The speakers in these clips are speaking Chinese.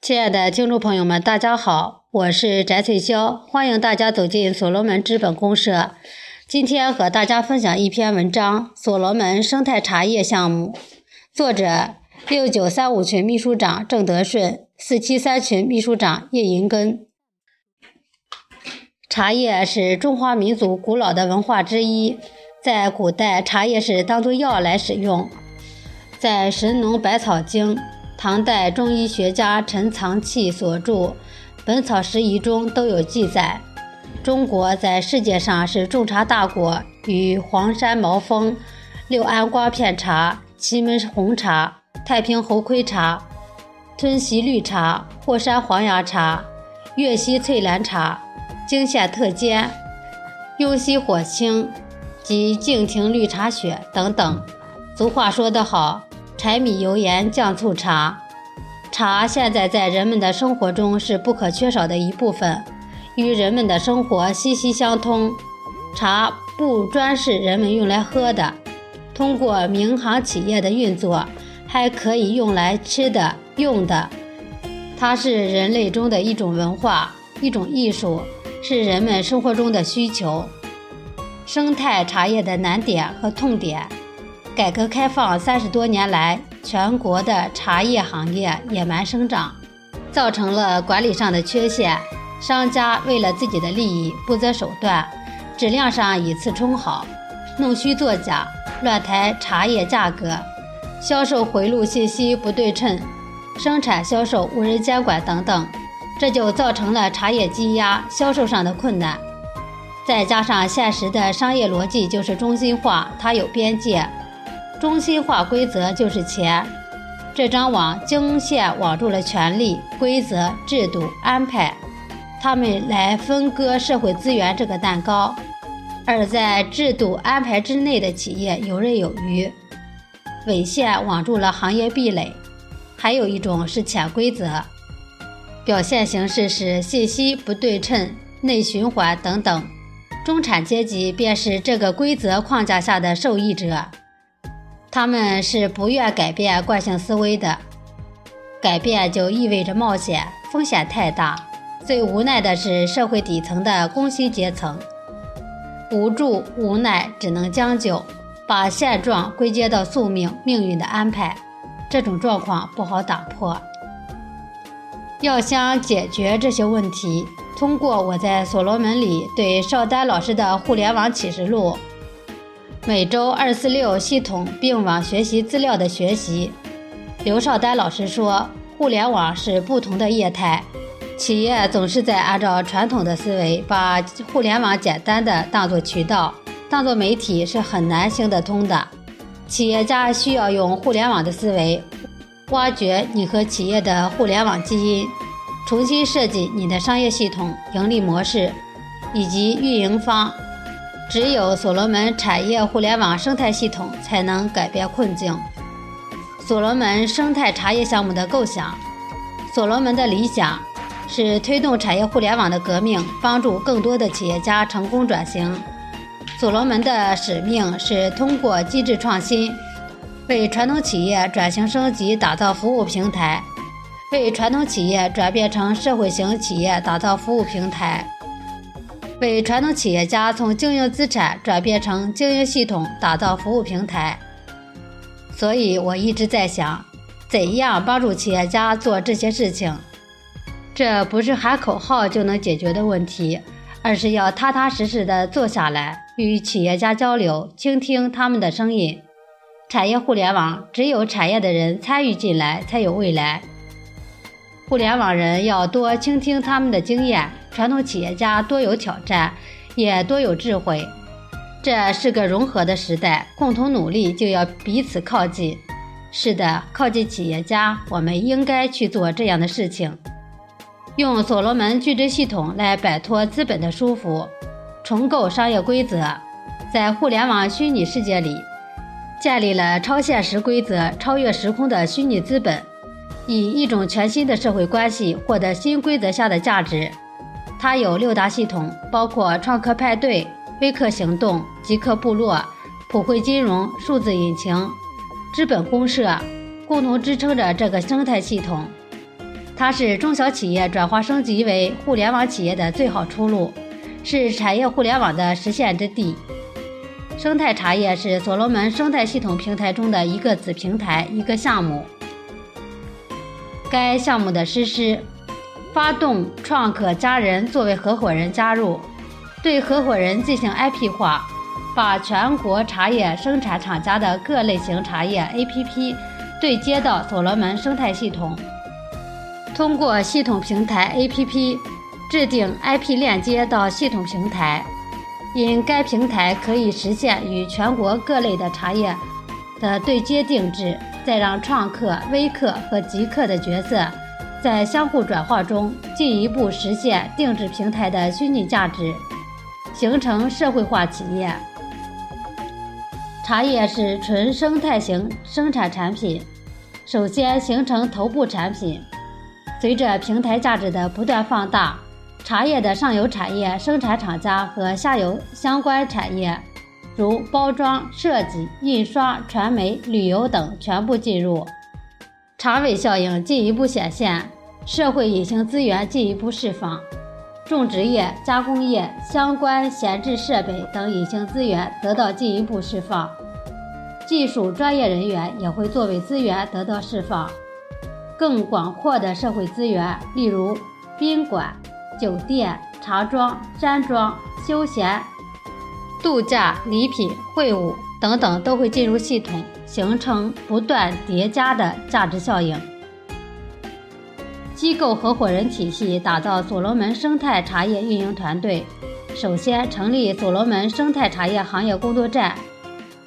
亲爱的听众朋友们，大家好，我是翟翠霄，欢迎大家走进所罗门资本公社。今天和大家分享一篇文章：所罗门生态茶叶项目，作者六九三五群秘书长郑德顺，四七三群秘书长叶银根。茶叶是中华民族古老的文化之一，在古代，茶叶是当做药来使用，在《神农百草经》。唐代中医学家陈藏器所著《本草拾遗》中都有记载。中国在世界上是种茶大国，与黄山毛峰、六安瓜片茶、祁门红茶、太平猴盔茶、吞席绿茶、霍山黄芽茶、粤西翠兰茶、泾县特尖、雍西火青及敬亭绿茶雪等等。俗话说得好。柴米油盐酱醋茶，茶现在在人们的生活中是不可缺少的一部分，与人们的生活息息相通。茶不专是人们用来喝的，通过民航企业的运作，还可以用来吃的、用的。它是人类中的一种文化，一种艺术，是人们生活中的需求。生态茶叶的难点和痛点。改革开放三十多年来，全国的茶叶行业野蛮生长，造成了管理上的缺陷。商家为了自己的利益不择手段，质量上以次充好，弄虚作假，乱抬茶叶价格，销售回路信息不对称，生产销售无人监管等等，这就造成了茶叶积压、销售上的困难。再加上现实的商业逻辑就是中心化，它有边界。中心化规则就是钱，这张网经线网住了权力、规则、制度安排，他们来分割社会资源这个蛋糕，而在制度安排之内的企业游刃有余。纬线网住了行业壁垒，还有一种是潜规则，表现形式是信息不对称、内循环等等。中产阶级便是这个规则框架下的受益者。他们是不愿改变惯性思维的，改变就意味着冒险，风险太大。最无奈的是社会底层的工薪阶层，无助无奈，只能将就，把现状归结到宿命、命运的安排。这种状况不好打破。要想解决这些问题，通过我在所罗门里对邵丹老师的《互联网启示录》。每周二四六系统并网学习资料的学习，刘少丹老师说：“互联网是不同的业态，企业总是在按照传统的思维，把互联网简单的当做渠道，当做媒体是很难行得通的。企业家需要用互联网的思维，挖掘你和企业的互联网基因，重新设计你的商业系统、盈利模式以及运营方。”只有所罗门产业互联网生态系统才能改变困境。所罗门生态茶叶项目的构想，所罗门的理想是推动产业互联网的革命，帮助更多的企业家成功转型。所罗门的使命是通过机制创新，为传统企业转型升级打造服务平台，为传统企业转变成社会型企业打造服务平台。为传统企业家从经营资产转变成经营系统，打造服务平台。所以我一直在想，怎样帮助企业家做这些事情？这不是喊口号就能解决的问题，而是要踏踏实实的坐下来，与企业家交流，倾听他们的声音。产业互联网，只有产业的人参与进来，才有未来。互联网人要多倾听他们的经验。传统企业家多有挑战，也多有智慧。这是个融合的时代，共同努力就要彼此靠近。是的，靠近企业家，我们应该去做这样的事情。用所罗门矩阵系统来摆脱资本的束缚，重构商业规则，在互联网虚拟世界里建立了超现实规则、超越时空的虚拟资本，以一种全新的社会关系获得新规则下的价值。它有六大系统，包括创客派对、微客行动、极客部落、普惠金融、数字引擎、资本公社，共同支撑着这个生态系统。它是中小企业转化升级为互联网企业的最好出路，是产业互联网的实现之地。生态茶叶是所罗门生态系统平台中的一个子平台、一个项目。该项目的实施，发动创客家人作为合伙人加入，对合伙人进行 IP 化，把全国茶叶生产厂家的各类型茶叶 APP 对接到所罗门生态系统。通过系统平台 APP 制定 IP 链接到系统平台，因该平台可以实现与全国各类的茶叶的对接定制，再让创客、微客和极客的角色在相互转化中进一步实现定制平台的虚拟价值，形成社会化企业。茶叶是纯生态型生产产品，首先形成头部产品。随着平台价值的不断放大，茶叶的上游产业生产厂家和下游相关产业，如包装设计、印刷、传媒、旅游等全部进入，长尾效应进一步显现，社会隐形资源进一步释放，种植业、加工业相关闲置设备等隐形资源得到进一步释放，技术专业人员也会作为资源得到释放。更广阔的社会资源，例如宾馆、酒店、茶庄、山庄、休闲、度假、礼品、会晤等等，都会进入系统，形成不断叠加的价值效应。机构合伙人体系打造所罗门生态茶叶运营团队，首先成立所罗门生态茶叶行业工作站，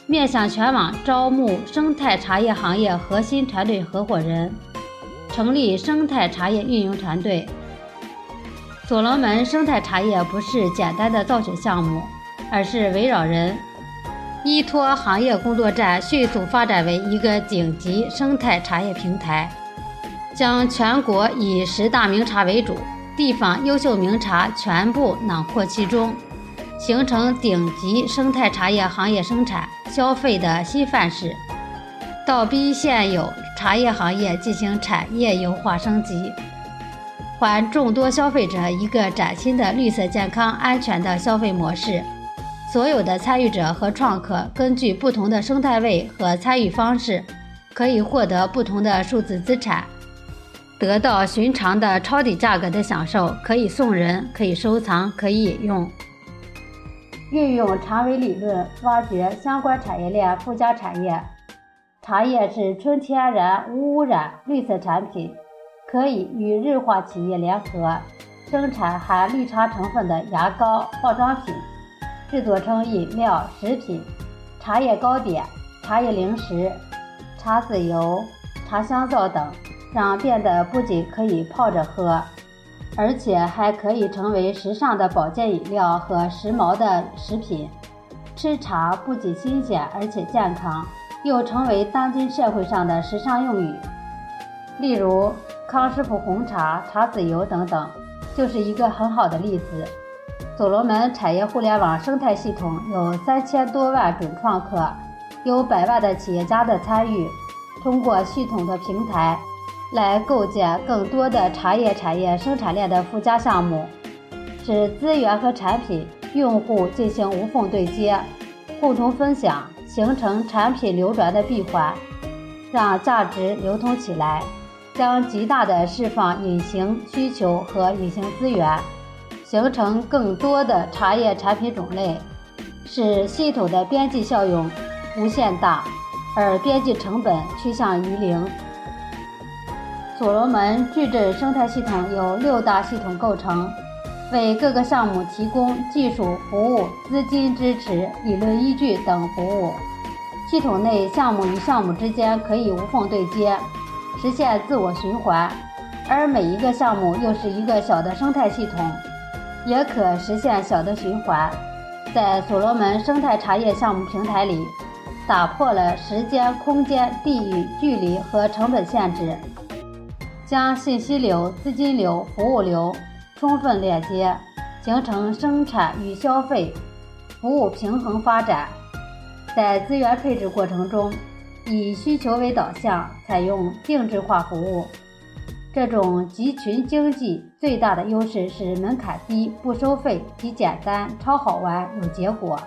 面向全网招募生态茶叶行业核心团队合伙人。成立生态茶叶运营团队。所罗门生态茶叶不是简单的造血项目，而是围绕人，依托行业工作站迅速发展为一个顶级生态茶叶平台，将全国以十大名茶为主，地方优秀名茶全部囊括其中，形成顶级生态茶叶行业生产消费的新范式，倒逼现有。茶叶行业进行产业优化升级，还众多消费者一个崭新的绿色、健康、安全的消费模式。所有的参与者和创客根据不同的生态位和参与方式，可以获得不同的数字资产，得到寻常的抄底价格的享受，可以送人，可以收藏，可以饮用。运用长尾理论，挖掘相关产业链附加产业。茶叶是纯天然、无污染、绿色产品，可以与日化企业联合生产含绿茶成分的牙膏、化妆品，制作成饮料、食品、茶叶糕点、茶叶零食、茶籽油、茶香皂等，让变得不仅可以泡着喝，而且还可以成为时尚的保健饮料和时髦的食品。吃茶不仅新鲜，而且健康。又成为当今社会上的时尚用语，例如康师傅红茶、茶籽油等等，就是一个很好的例子。所罗门产业互联网生态系统有三千多万准创客，有百万的企业家的参与，通过系统的平台来构建更多的茶叶产业生产链的附加项目，使资源和产品、用户进行无缝对接，共同分享。形成产品流转的闭环，让价值流通起来，将极大的释放隐形需求和隐形资源，形成更多的茶叶产品种类，使系统的边际效用无限大，而边际成本趋向于零。所罗门矩阵生态系统由六大系统构成。为各个项目提供技术服务、资金支持、理论依据等服务。系统内项目与项目之间可以无缝对接，实现自我循环，而每一个项目又是一个小的生态系统，也可实现小的循环。在所罗门生态茶叶项目平台里，打破了时间、空间、地域、距离和成本限制，将信息流、资金流、服务流。充分链接，形成生产与消费、服务平衡发展。在资源配置过程中，以需求为导向，采用定制化服务，这种集群经济最大的优势是门槛低、不收费、极简单、超好玩、有结果。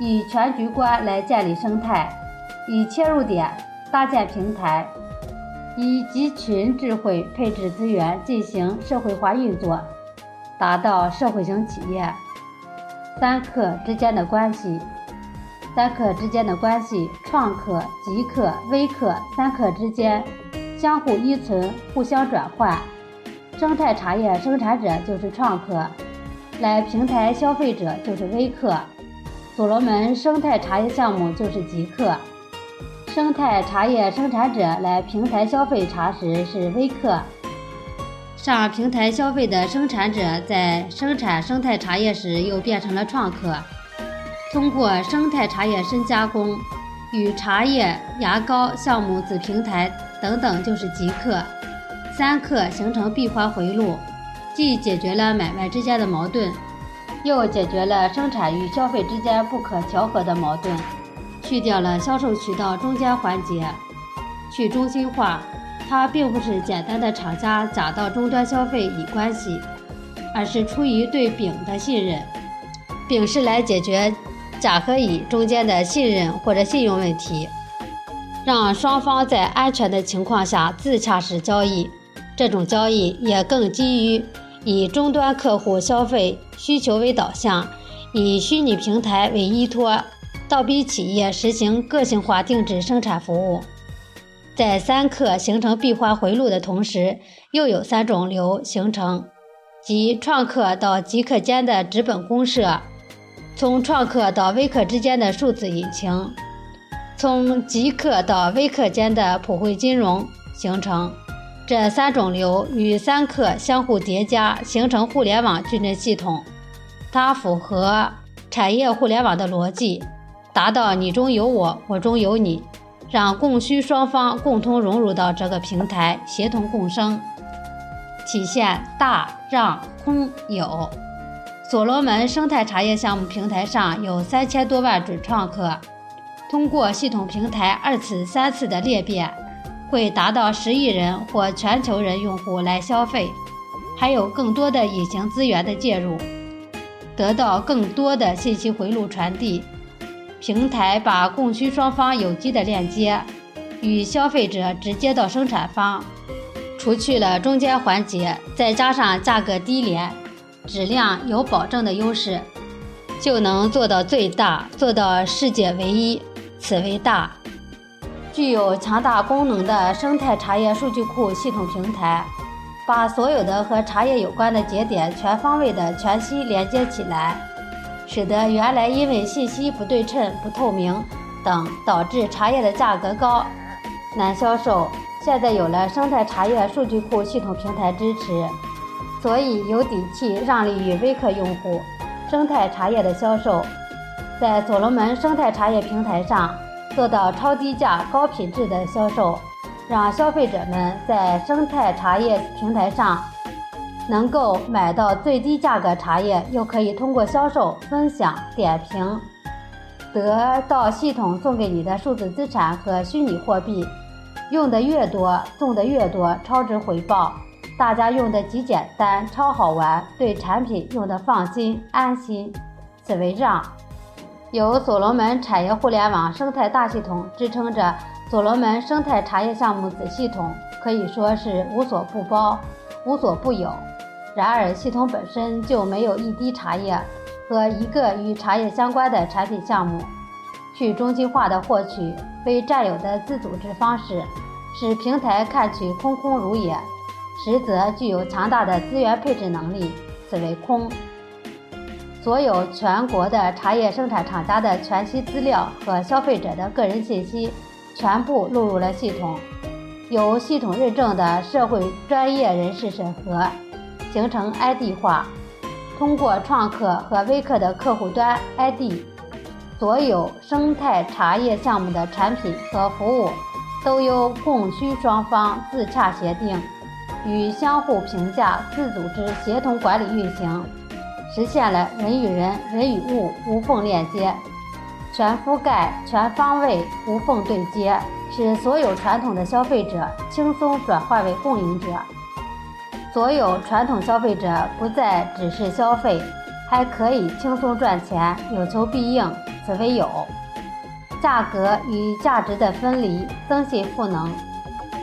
以全局观来建立生态，以切入点搭建平台，以集群智慧配置资源进行社会化运作，达到社会型企业。三客之间的关系，三客之间的关系，创客、极客、微客三客之间。相互依存，互相转换。生态茶叶生产者就是创客，来平台消费者就是微客。所罗门生态茶叶项目就是极客。生态茶叶生产者来平台消费茶时是微客。上平台消费的生产者在生产生态茶叶时又变成了创客。通过生态茶叶深加工，与茶叶、牙膏项目子平台。等等就是极客，三客形成闭环回路，既解决了买卖之间的矛盾，又解决了生产与消费之间不可调和的矛盾，去掉了销售渠道中间环节，去中心化。它并不是简单的厂家甲到终端消费乙关系，而是出于对丙的信任，丙是来解决甲和乙中间的信任或者信用问题。让双方在安全的情况下自洽式交易，这种交易也更基于以终端客户消费需求为导向，以虚拟平台为依托，倒逼企业实行个性化定制生产服务。在三客形成闭环回路的同时，又有三种流形成，即创客到极客间的资本公社，从创客到微客之间的数字引擎。从极客到微客间的普惠金融形成，这三种流与三客相互叠加，形成互联网矩阵系统。它符合产业互联网的逻辑，达到你中有我，我中有你，让供需双方共同融入到这个平台，协同共生，体现大让空有。所罗门生态茶叶项目平台上有三千多万准创客。通过系统平台二次、三次的裂变，会达到十亿人或全球人用户来消费，还有更多的隐形资源的介入，得到更多的信息回路传递。平台把供需双方有机的链接，与消费者直接到生产方，除去了中间环节，再加上价格低廉、质量有保证的优势，就能做到最大，做到世界唯一。此为大，具有强大功能的生态茶叶数据库系统平台，把所有的和茶叶有关的节点全方位的全息连接起来，使得原来因为信息不对称、不透明等导致茶叶的价格高、难销售，现在有了生态茶叶数据库系统平台支持，所以有底气让利于微客用户生态茶叶的销售。在所罗门生态茶叶平台上做到超低价、高品质的销售，让消费者们在生态茶叶平台上能够买到最低价格茶叶，又可以通过销售、分享、点评得到系统送给你的数字资产和虚拟货币，用的越多，送的越多，超值回报。大家用的极简单、超好玩，对产品用的放心、安心，此为让。由所罗门产业互联网生态大系统支撑着所罗门生态茶叶项目子系统，可以说是无所不包、无所不有。然而，系统本身就没有一滴茶叶和一个与茶叶相关的产品项目。去中心化的获取、非占有的自组织方式，使平台看去空空如也，实则具有强大的资源配置能力，此为空。所有全国的茶叶生产厂家的全息资料和消费者的个人信息，全部录入了系统，由系统认证的社会专业人士审核，形成 ID 化。通过创客和微客的客户端 ID，所有生态茶叶项目的产品和服务，都由供需双方自洽协定，与相互评价自组织协同管理运行。实现了人与人、人与物无缝链接，全覆盖、全方位、无缝对接，使所有传统的消费者轻松转化为供应者，所有传统消费者不再只是消费，还可以轻松赚钱，有求必应，此为有。价格与价值的分离，增信赋能。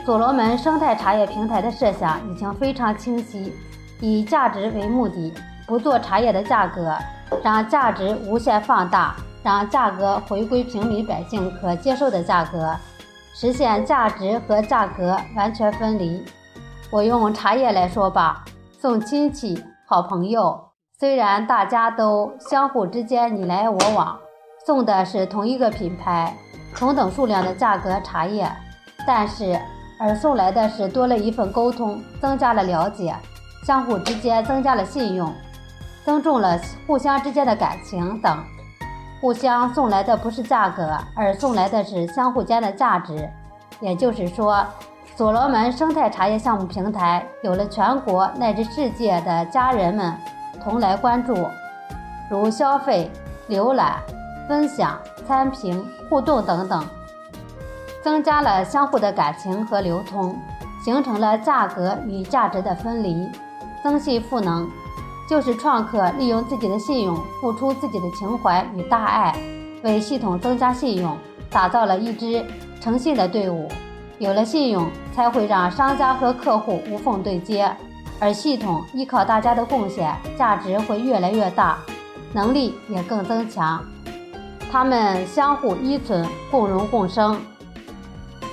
所罗门生态茶叶平台的设想已经非常清晰，以价值为目的，不做茶叶的价格，让价值无限放大，让价格回归平民百姓可接受的价格，实现价值和价格完全分离。我用茶叶来说吧，送亲戚、好朋友，虽然大家都相互之间你来我往。送的是同一个品牌、同等数量的价格茶叶，但是而送来的是多了一份沟通，增加了了解，相互之间增加了信用，增重了互相之间的感情等。互相送来的不是价格，而送来的是相互间的价值。也就是说，所罗门生态茶叶项目平台有了全国乃至世界的家人们同来关注，如消费、浏览。分享、参评、互动等等，增加了相互的感情和流通，形成了价格与价值的分离。增信赋能，就是创客利用自己的信用，付出自己的情怀与大爱，为系统增加信用，打造了一支诚信的队伍。有了信用，才会让商家和客户无缝对接，而系统依靠大家的贡献，价值会越来越大，能力也更增强。他们相互依存，共荣共生。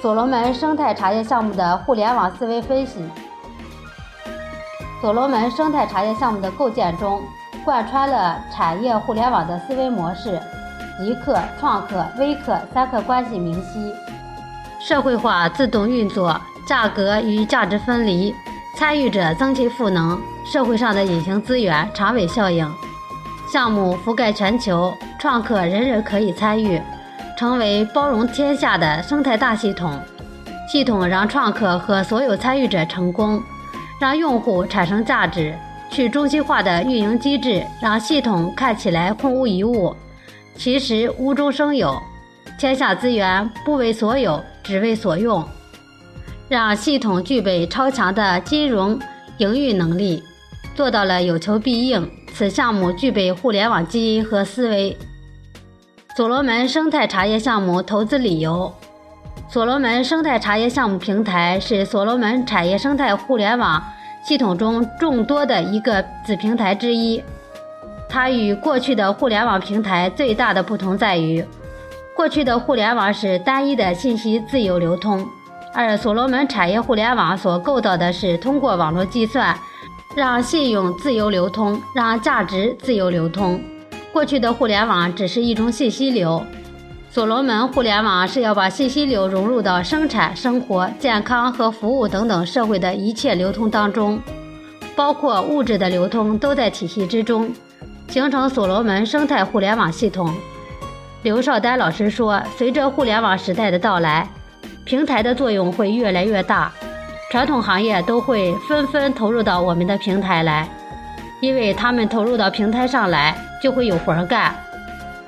所罗门生态茶叶项目的互联网思维分析。所罗门生态茶叶项目的构建中，贯穿了产业互联网的思维模式：极客、创客、微客三客关系明晰，社会化自动运作，价格与价值分离，参与者增其赋能，社会上的隐形资源长尾效应。项目覆盖全球，创客人人可以参与，成为包容天下的生态大系统。系统让创客和所有参与者成功，让用户产生价值。去中心化的运营机制让系统看起来空无一物，其实无中生有。天下资源不为所有，只为所用。让系统具备超强的金融营运能力，做到了有求必应。此项目具备互联网基因和思维。所罗门生态茶叶项目投资理由：所罗门生态茶叶项目平台是所罗门产业生态互联网系统中众多的一个子平台之一。它与过去的互联网平台最大的不同在于，过去的互联网是单一的信息自由流通，而所罗门产业互联网所构造的是通过网络计算。让信用自由流通，让价值自由流通。过去的互联网只是一种信息流，所罗门互联网是要把信息流融入到生产、生活、健康和服务等等社会的一切流通当中，包括物质的流通都在体系之中，形成所罗门生态互联网系统。刘少丹老师说，随着互联网时代的到来，平台的作用会越来越大。传统行业都会纷纷投入到我们的平台来，因为他们投入到平台上来就会有活干，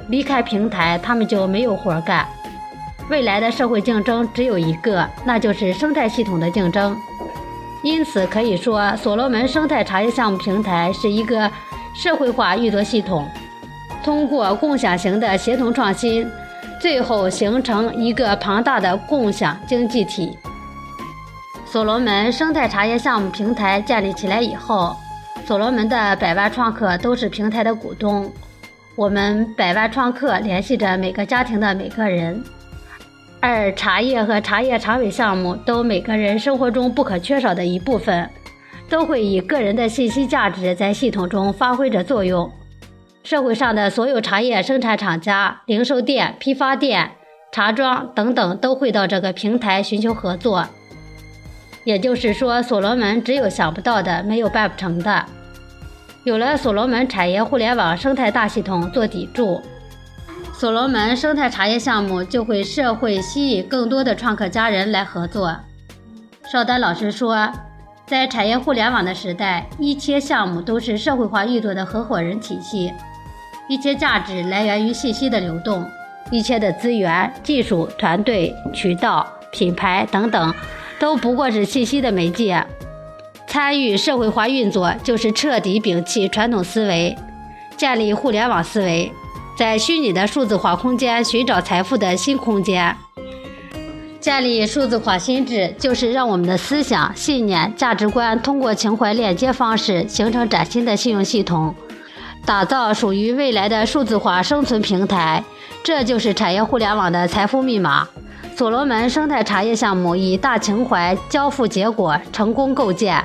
离开平台他们就没有活干。未来的社会竞争只有一个，那就是生态系统的竞争。因此可以说，所罗门生态茶叶项目平台是一个社会化运作系统，通过共享型的协同创新，最后形成一个庞大的共享经济体。所罗门生态茶叶项目平台建立起来以后，所罗门的百万创客都是平台的股东。我们百万创客联系着每个家庭的每个人，而茶叶和茶叶长尾项目都每个人生活中不可缺少的一部分，都会以个人的信息价值在系统中发挥着作用。社会上的所有茶叶生产厂家、零售店、批发店、茶庄等等，都会到这个平台寻求合作。也就是说，所罗门只有想不到的，没有办不成的。有了所罗门产业互联网生态大系统做底柱，所罗门生态茶叶项目就会社会吸引更多的创客家人来合作。邵丹老师说，在产业互联网的时代，一切项目都是社会化运作的合伙人体系，一切价值来源于信息的流动，一切的资源、技术、团队、渠道、品牌等等。都不过是信息的媒介。参与社会化运作，就是彻底摒弃传统思维，建立互联网思维，在虚拟的数字化空间寻找财富的新空间。建立数字化心智，就是让我们的思想、信念、价值观通过情怀链接方式，形成崭新的信用系统，打造属于未来的数字化生存平台。这就是产业互联网的财富密码。所罗门生态茶叶项目以大情怀交付结果，成功构建。